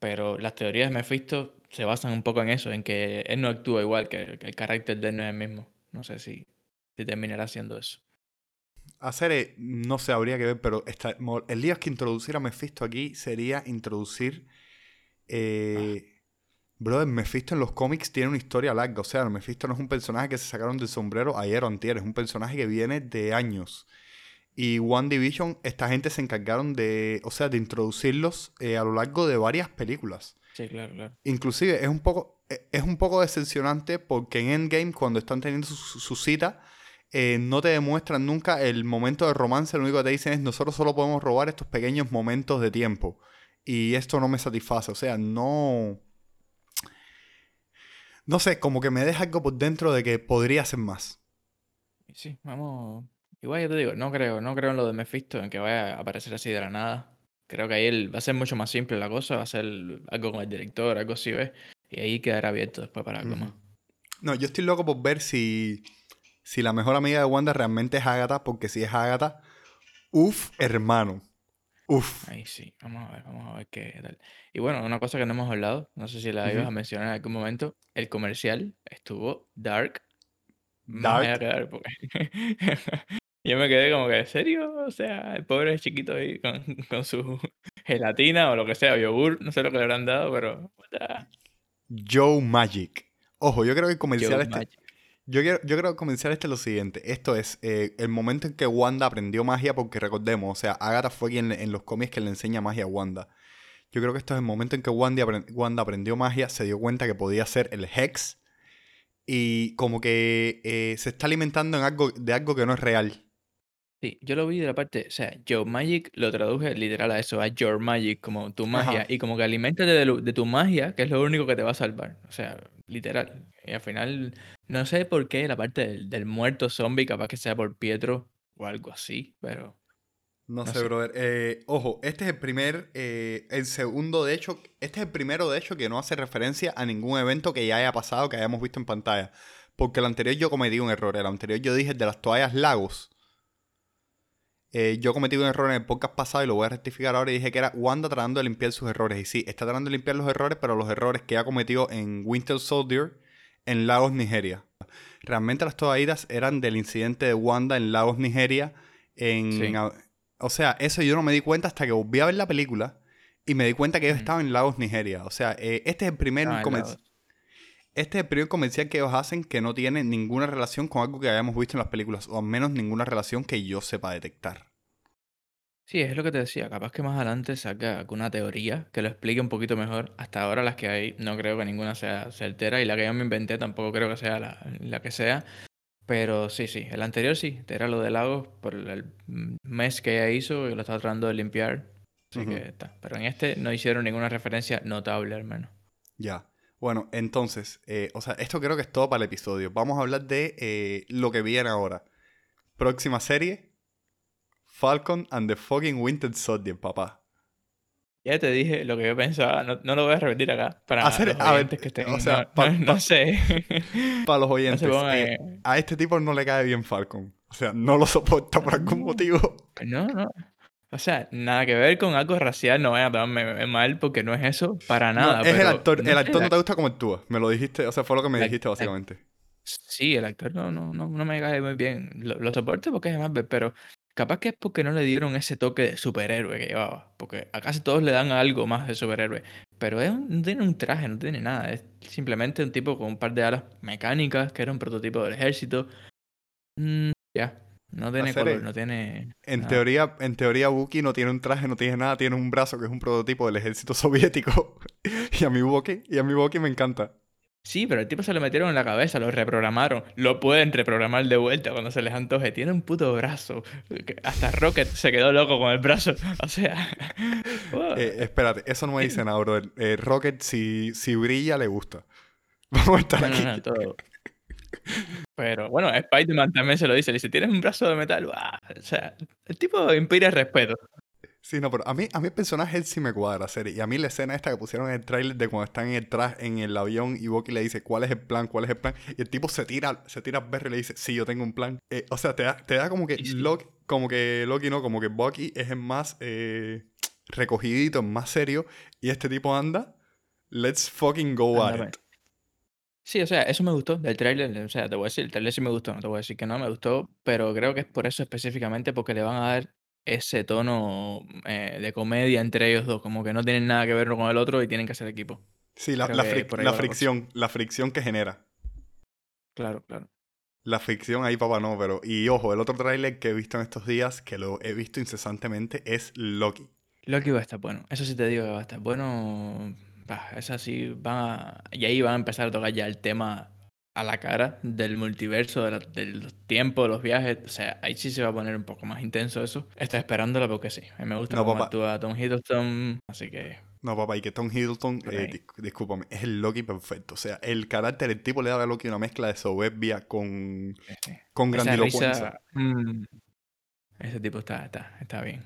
pero las teorías de Mephisto se basan un poco en eso, en que él no actúa igual, que, que el carácter de él no es el mismo. No sé si, si terminará siendo eso. Hacer, no sé, habría que ver, pero el día que introducir a Mephisto aquí sería introducir. Eh, Brother, Mephisto en los cómics tiene una historia larga. O sea, Mephisto no es un personaje que se sacaron del sombrero ayer o antier, es un personaje que viene de años. Y One Division, esta gente se encargaron de, o sea, de introducirlos eh, a lo largo de varias películas. Sí, claro, claro. Inclusive es un poco, eh, es un poco decepcionante porque en Endgame, cuando están teniendo su, su cita, eh, no te demuestran nunca el momento de romance. Lo único que te dicen es nosotros solo podemos robar estos pequeños momentos de tiempo. Y esto no me satisface. O sea, no... No sé, como que me deja algo por dentro de que podría ser más. Sí, vamos. Igual yo te digo, no creo, no creo en lo de Mephisto, en que vaya a aparecer así de la nada. Creo que ahí va a ser mucho más simple la cosa, va a ser algo con el director, algo así, ¿ves? Y ahí quedará abierto después para algo más. No, yo estoy loco por ver si, si la mejor amiga de Wanda realmente es Agatha, porque si es Agatha, uff, hermano. Uff. Ahí sí, vamos a ver, vamos a ver qué tal. Y bueno, una cosa que no hemos hablado, no sé si la ibas a mencionar en algún momento, el comercial estuvo dark, Dark. dark, porque yo me quedé como que, ¿en serio? O sea, el pobre chiquito ahí con, con su gelatina o lo que sea, yogur, no sé lo que le habrán dado, pero... Joe Magic. Ojo, yo creo que el comercial Joe este. Magic. Yo, quiero, yo el comercial este es lo siguiente. Esto es eh, el momento en que Wanda aprendió magia, porque recordemos, o sea, Agatha fue quien en los cómics que le enseña magia a Wanda. Yo creo que esto es el momento en que Wanda, Wanda aprendió magia, se dio cuenta que podía hacer el Hex y como que eh, se está alimentando en algo, de algo que no es real. Sí, yo lo vi de la parte, o sea, Your Magic lo traduje literal a eso, a Your Magic, como tu magia, Ajá. y como que aliméntate de, de tu magia, que es lo único que te va a salvar, o sea, literal. Y al final, no sé por qué la parte del, del muerto zombie, capaz que sea por Pietro o algo así, pero No, No sé, sé. brother. Eh, ojo, este es el primer, eh, el segundo, de hecho, este es el primero, de hecho, que no hace referencia a ningún evento que ya haya pasado, que hayamos visto en pantalla. Porque el anterior yo cometí un error. El anterior yo dije el de las toallas lagos. Eh, yo cometí un error en el podcast pasado y lo voy a rectificar ahora y dije que era Wanda tratando de limpiar sus errores. Y sí, está tratando de limpiar los errores, pero los errores que ha cometido en Winter Soldier en Lagos, Nigeria. Realmente las toallitas eran del incidente de Wanda en Lagos, Nigeria. En, Sí. o sea, eso yo no me di cuenta hasta que volví a ver la película y me di cuenta que ellos Ujú. estaban en Lagos, Nigeria. O sea, eh, este es el primer Ah. Este es el primer comercial que ellos hacen que no tiene ninguna relación con algo que hayamos visto en las películas, o al menos ninguna relación que yo sepa detectar. Sí, es lo que te decía, capaz que más adelante saca alguna teoría que lo explique un poquito mejor. Hasta ahora las que hay, no creo que ninguna sea certera y la que yo me inventé tampoco creo que sea la, la que sea. Pero sí, sí, el anterior sí, era lo de Lagos por el mes que ella hizo y lo estaba tratando de limpiar. Así que está. Pero en este no hicieron ninguna referencia notable al menos. Ya. Bueno, entonces, eh, o sea, esto creo que es todo para el episodio. Vamos a hablar de eh, lo que viene ahora. Próxima serie, Falcon and the fucking Winter Soldier, papá. Ya te dije lo que yo pensaba, no, no lo voy a repetir acá. Para Hacer- los a ver, oyentes que estén. o sea, no, pa- no- pa- no sé. Para los oyentes, pongan, eh, a este tipo no le cae bien Falcon. O sea, no lo soporta por algún motivo. No, no. O sea, nada que ver con algo racial, no vayan a tomarme mal porque no es eso para No, nada. es el pero actor. no el actor no te gusta como actúa. Me lo dijiste, o sea, fue lo que me La- dijiste la- básicamente. Sí, el actor no, no, no, no me cae muy bien. Lo, lo soporto porque es Marvel, pero capaz que es porque no le dieron ese toque de superhéroe que llevaba. Porque a casi todos le dan algo más de superhéroe. Pero es un- no tiene un traje, no tiene nada. Es simplemente un tipo con un par de alas mecánicas, que era un prototipo del ejército. Mm, ya, no tiene color, no tiene... En nada. teoría, en teoría, no tiene un traje, no tiene nada, tiene un brazo que es un prototipo del ejército soviético. y a mi Bucky, y a mi Bucky me encanta. Sí, pero el tipo se lo metieron en la cabeza, lo reprogramaron. Lo pueden reprogramar de vuelta cuando se les antoje. Tiene un puto brazo. Hasta Rocket se quedó loco con el brazo. O sea. wow. Eh, espérate, eso no me dice nada, brother. Eh, Rocket, si, si brilla, le gusta. Vamos a estar No, no, aquí. no, todo. Pero bueno, Spider-Man también se lo dice. Le dice, tienes un brazo de metal. O sea, el tipo inspira respeto. Sí, no, pero a mí, a mí el personaje él sí me cuadra, serie. Y a mí la escena esta que pusieron en el tráiler de cuando están en el traje, en el avión y Bucky le dice, ¿cuál es el plan? ¿Cuál es el plan? Y el tipo se tira, se tira a Berry y le dice, sí, yo tengo un plan. Eh, o sea, te da, te da como que sí. Loki, como que Loki no, como que Bucky es el más eh, recogidito, el más serio. Y este tipo anda, let's fucking go at Ándame. it. Sí, o sea, eso me gustó del tráiler. O sea, te voy a decir, el tráiler sí me gustó. No te voy a decir que no me gustó. Pero creo que es por eso específicamente porque le van a dar ese tono eh, de comedia entre ellos dos. Como que no tienen nada que ver uno con el otro y tienen que hacer equipo. Sí, la, fric- cosa. fricción, la fricción que genera. Claro, claro. La fricción ahí, papá, no, pero... Y ojo, el otro tráiler que he visto en estos días, que lo he visto incesantemente, es Loki. Loki va a estar bueno. Eso sí te digo que va a estar bueno. Bah, es así, va a- Y ahí van a empezar a tocar ya el tema a la cara del multiverso, de, la- de los tiempos, de los viajes. O sea, ahí sí se va a poner un poco más intenso eso. Estoy esperándola porque sí. A mí me gusta No, cómo actúa Tom Hiddleston. Así que. No, papá, y que Tom Hiddleston, eh, dis- discúlpame, es el Loki perfecto. O sea, el carácter, el tipo le da a Loki una mezcla de soberbia con, sí, sí. con grandilocuencia. risa. mm, ese tipo está, está, está bien.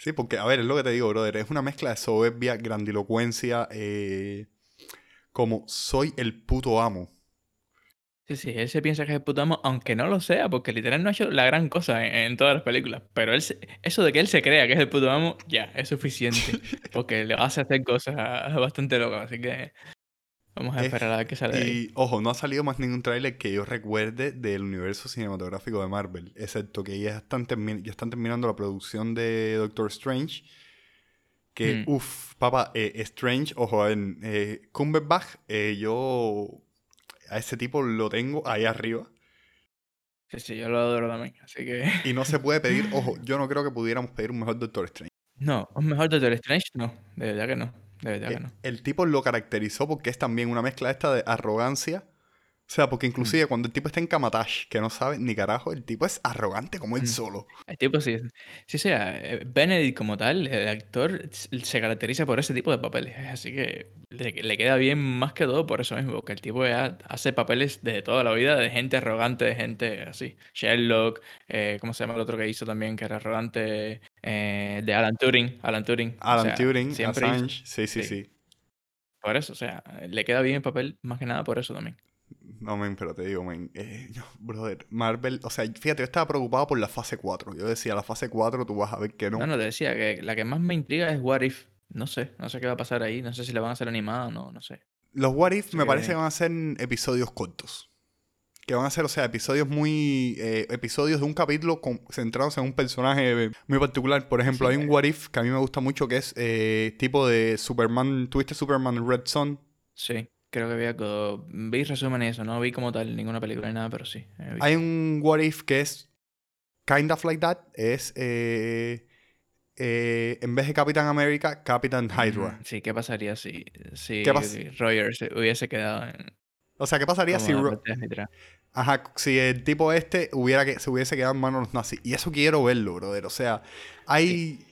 Sí, porque, a ver, es lo que te digo, brother. Es una mezcla de soberbia, grandilocuencia, eh, como soy el puto amo. Sí, sí, él se piensa que es el puto amo, aunque no lo sea, porque literal no ha hecho la gran cosa en, en todas las películas. Pero él se- eso de que él se crea que es el puto amo, ya, es suficiente. Porque le hace hacer cosas bastante locas. Así que vamos a Es- esperar a de ahí. Y, ojo, no ha salido más ningún tráiler que yo recuerde del universo cinematográfico de Marvel. Excepto que ya están, ya están terminando la producción de Doctor Strange. Que, Hmm. uff, papá, eh, Strange, ojo, en eh, Cumberbatch, eh, yo a ese tipo lo tengo ahí arriba. Sí, sí, yo lo adoro también. Así que. Y no se puede pedir, ojo, yo no creo que pudiéramos pedir un mejor Doctor Strange. No, un mejor Doctor Strange, no. De verdad que no. De verdad Eh, que no. El tipo lo caracterizó porque es también una mezcla esta de arrogancia. O sea, porque Mm. inclusive cuando el tipo está en Kamatash, que no sabe ni carajo, el tipo es arrogante como él Mm. solo. El tipo sí. Sí, sea, eh, Benedict como tal, el actor, se caracteriza por ese tipo de papeles. Así que le, le queda bien más que todo por eso mismo, porque el tipo ya hace papeles de toda la vida, de gente arrogante, de gente así. Sherlock, eh, ¿cómo se llama el otro que hizo también, que era arrogante? Eh, de Alan Turing. Alan Turing. o Alan sea, Turing, siempre Assange, sí, sí, sí. sí. Por eso, o sea, le queda bien el papel, más que nada por eso también. No, men, pero te digo, men, eh, no, brother, Marvel, o sea, fíjate, yo estaba preocupado por la fase 4. Yo decía, la fase 4 tú vas a ver que no. No, no, te decía que la que más me intriga es What If. No sé, no sé qué va a pasar ahí, no sé si la van a hacer animada o no, no sé. Los What If me parece que van a ser episodios cortos. Que van a ser, o sea, episodios muy. eh, episodios de un capítulo con- centrados en un personaje muy particular. Por ejemplo, Sí, hay un eh. What If que a mí me gusta mucho que es eh, tipo de Superman. ¿Tuviste Superman Red Son? Sí, creo que vi algo. Vi resumen eso, no vi como tal ninguna película ni nada, pero sí. Hay un What If que es kind of like that. Es. eh, eh, en vez de Capitán América, Capitán Hydra. Sí, ¿qué pasaría si, si ¿Qué pas- Roger se hubiese quedado en O sea, ¿qué pasaría si. Ro-? Ajá, si el tipo este hubiera que, se hubiese quedado en manos de los nazis. Y eso quiero verlo, brother. O sea, hay.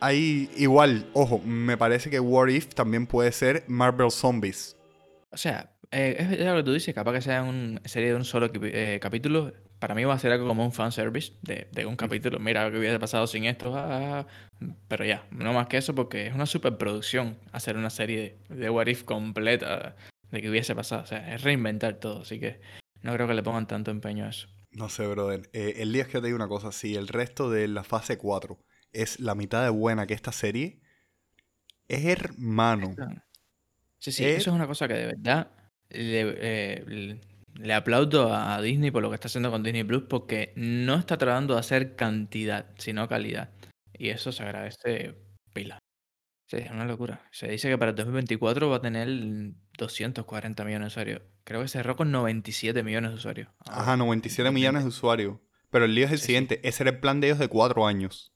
Hay. Igual, ojo, me parece que What If también puede ser Marvel Zombies. O sea, eh, es lo que tú dices, capaz que sea una serie de un solo eh, capítulo, para mí va a ser algo como un fanservice de, de un capítulo. Mira lo que hubiese pasado sin esto. ah, pero ya, no más que eso porque es una superproducción hacer una serie de, de What If completa de que hubiese pasado. O sea, es reinventar todo. Así que no creo que le pongan tanto empeño a eso. No sé, brother. Eh, el día es que te digo una cosa, si el resto de la fase 4 es la mitad de buena que esta serie, es hermano. Sí, sí, Eh, eso es una cosa que de verdad le, eh, le- le aplaudo a Disney por lo que está haciendo con Disney Plus porque no está tratando de hacer cantidad, sino calidad. Y eso se agradece pila. Sí, es una locura. Se dice que para el 2024 va a tener 240 millones de usuarios. Creo que cerró con 97 millones de usuarios. Ajá, 97 millones de usuarios. Pero el lío es el Sí, sí. siguiente, ese era el plan de ellos de 4 años.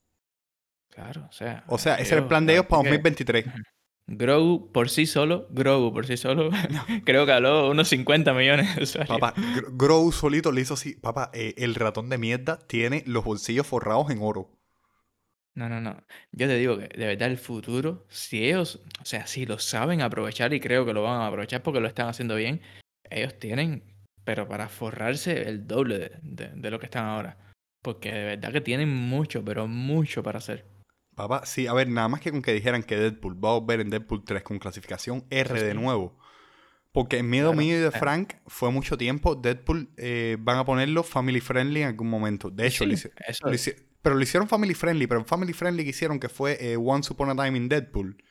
Claro, o sea. O sea, ese era el plan de ellos para así que 2023. Grogu por sí solo, Grogu por sí solo, creo que habló unos 50 millones de usuarios. Papá, Gr- Grogu solito le hizo así. Papá, eh, el ratón de mierda tiene los bolsillos forrados en oro. No, no, no. Yo te digo que de verdad el futuro, si ellos, o sea, si lo saben aprovechar y creo que lo van a aprovechar porque lo están haciendo bien, ellos tienen, pero para forrarse el doble de, de- de lo que están ahora. Porque de verdad que tienen mucho, pero mucho para hacer. Papá, sí, a ver, nada más que con que dijeran que Deadpool va a volver en Deadpool 3 con clasificación R de Sí. nuevo. Porque en miedo Claro, mío y de eh. Frank fue mucho tiempo. Deadpool eh, van a ponerlo family friendly en algún momento. De hecho, Sí, hice- hice- pero lo hicieron family friendly. Pero family friendly que hicieron que fue eh, Once Upon a Time in Deadpool.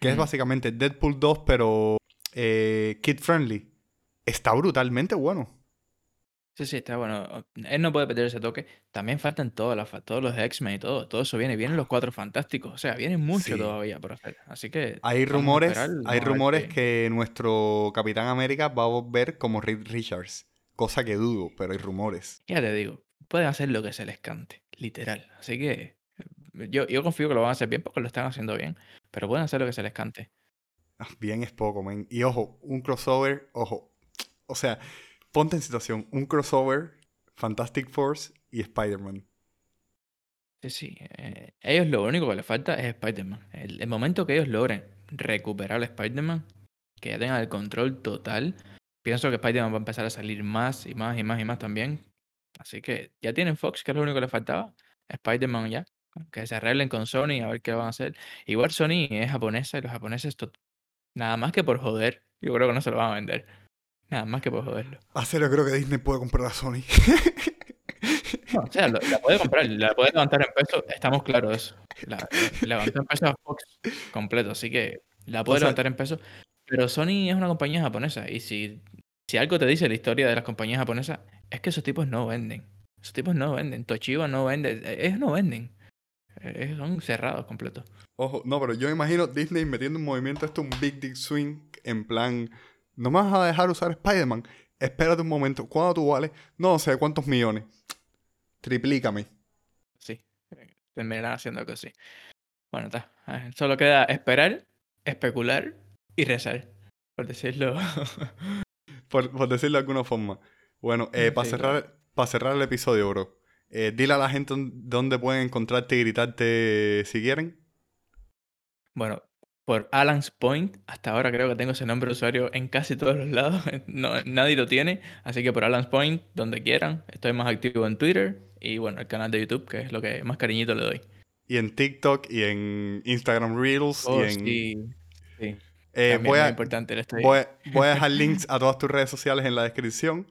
Que es básicamente Deadpool 2, pero eh, kid friendly. Está brutalmente bueno. Sí, sí, está bueno. Él no puede perder ese toque. También faltan todas las, todos los X-Men y todo. Todo eso viene. Vienen los cuatro fantásticos. O sea, viene mucho Sí. todavía por hacer. Así que Hay rumores, esperar, hay rumores qué- que nuestro Capitán América va a volver como Reed Richards. Cosa que dudo, pero hay rumores. Ya te digo, pueden hacer lo que se les cante, literal. Así que eh, yo, yo confío que lo van a hacer bien porque lo están haciendo bien, pero pueden hacer lo que se les cante. Ah, Bien es poco, men. Y ojo, un crossover, ojo. O sea, ponte en situación, un crossover, Fantastic Force y Spider-Man. Sí, sí. eh, ellos lo único que les falta es Spider-Man. El, el momento que ellos logren recuperar al Spider-Man, que ya tengan el control total, pienso que Spider-Man va a empezar a salir más y más y más y más también. Así que ya tienen Fox, que es lo único que les faltaba. Spider-Man ya. Que se arreglen con Sony a ver qué van a hacer. Igual Sony es japonesa y los japoneses, nada más que por joder, yo creo que no se lo van a vender. Nada más que por joderlo. A serio, creo que Disney puede comprar a Sony. No, o sea, la puede comprar, la puede levantar en peso, estamos claros de eso. La, la levantó en peso a Fox completo, así que la puede O sea- levantar en peso. Pero Sony es una compañía japonesa y si, si algo te dice la historia de las compañías japonesas, es que esos tipos no venden. Esos tipos no venden. Toshiba no vende. eh, Ellos no venden. Eh, Ellos son cerrados completos. Ojo, no, pero yo me imagino Disney metiendo en movimiento esto, un Big Dick Swing, en plan, no me vas a dejar usar Spider-Man. Espérate un momento, ¿cuánto tú vales? No sé cuántos millones. Triplícame. Sí. Terminarán haciendo algo así. Bueno, está. Solo queda esperar, especular y rezar. Por decirlo. Por, por decirlo de alguna forma. Bueno, eh, para cerrar, para cerrar el episodio, bro. eh, dile a la gente dónde- pueden encontrarte y gritarte si quieren. Bueno, por Alan's Point, hasta ahora creo que tengo ese nombre de usuario en casi todos los lados. No, nadie lo tiene, así que por Alan's Point, donde quieran. Estoy más activo en Twitter y bueno, el canal de YouTube, que es lo que más cariñito le doy. Y en TikTok y en Instagram Reels. Oh, y en, sí, sí. eh, voy, a, importante, voy a dejar links a todas tus redes sociales en la descripción.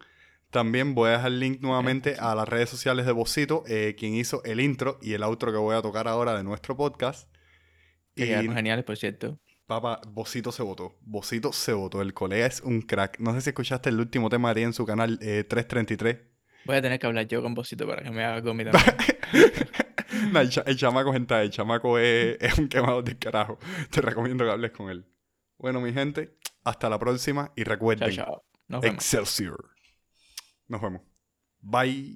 También voy a dejar link nuevamente a las redes sociales de Bocito, eh, quien hizo el intro y el outro que voy a tocar ahora de nuestro podcast. que Y quedaron geniales, por cierto. Papá, Bocito se votó. Bocito se votó. El colega es un crack. No sé si escuchaste el último tema que en su canal eh, 333. Voy a tener que hablar yo con Bocito para que me haga comida. No, el, cha- el chamaco, gente, el chamaco es, es un quemado del carajo. Te recomiendo que hables con él. Bueno, mi gente, hasta la próxima y recuerden, chao. Excelsior. Nos vemos. Bye.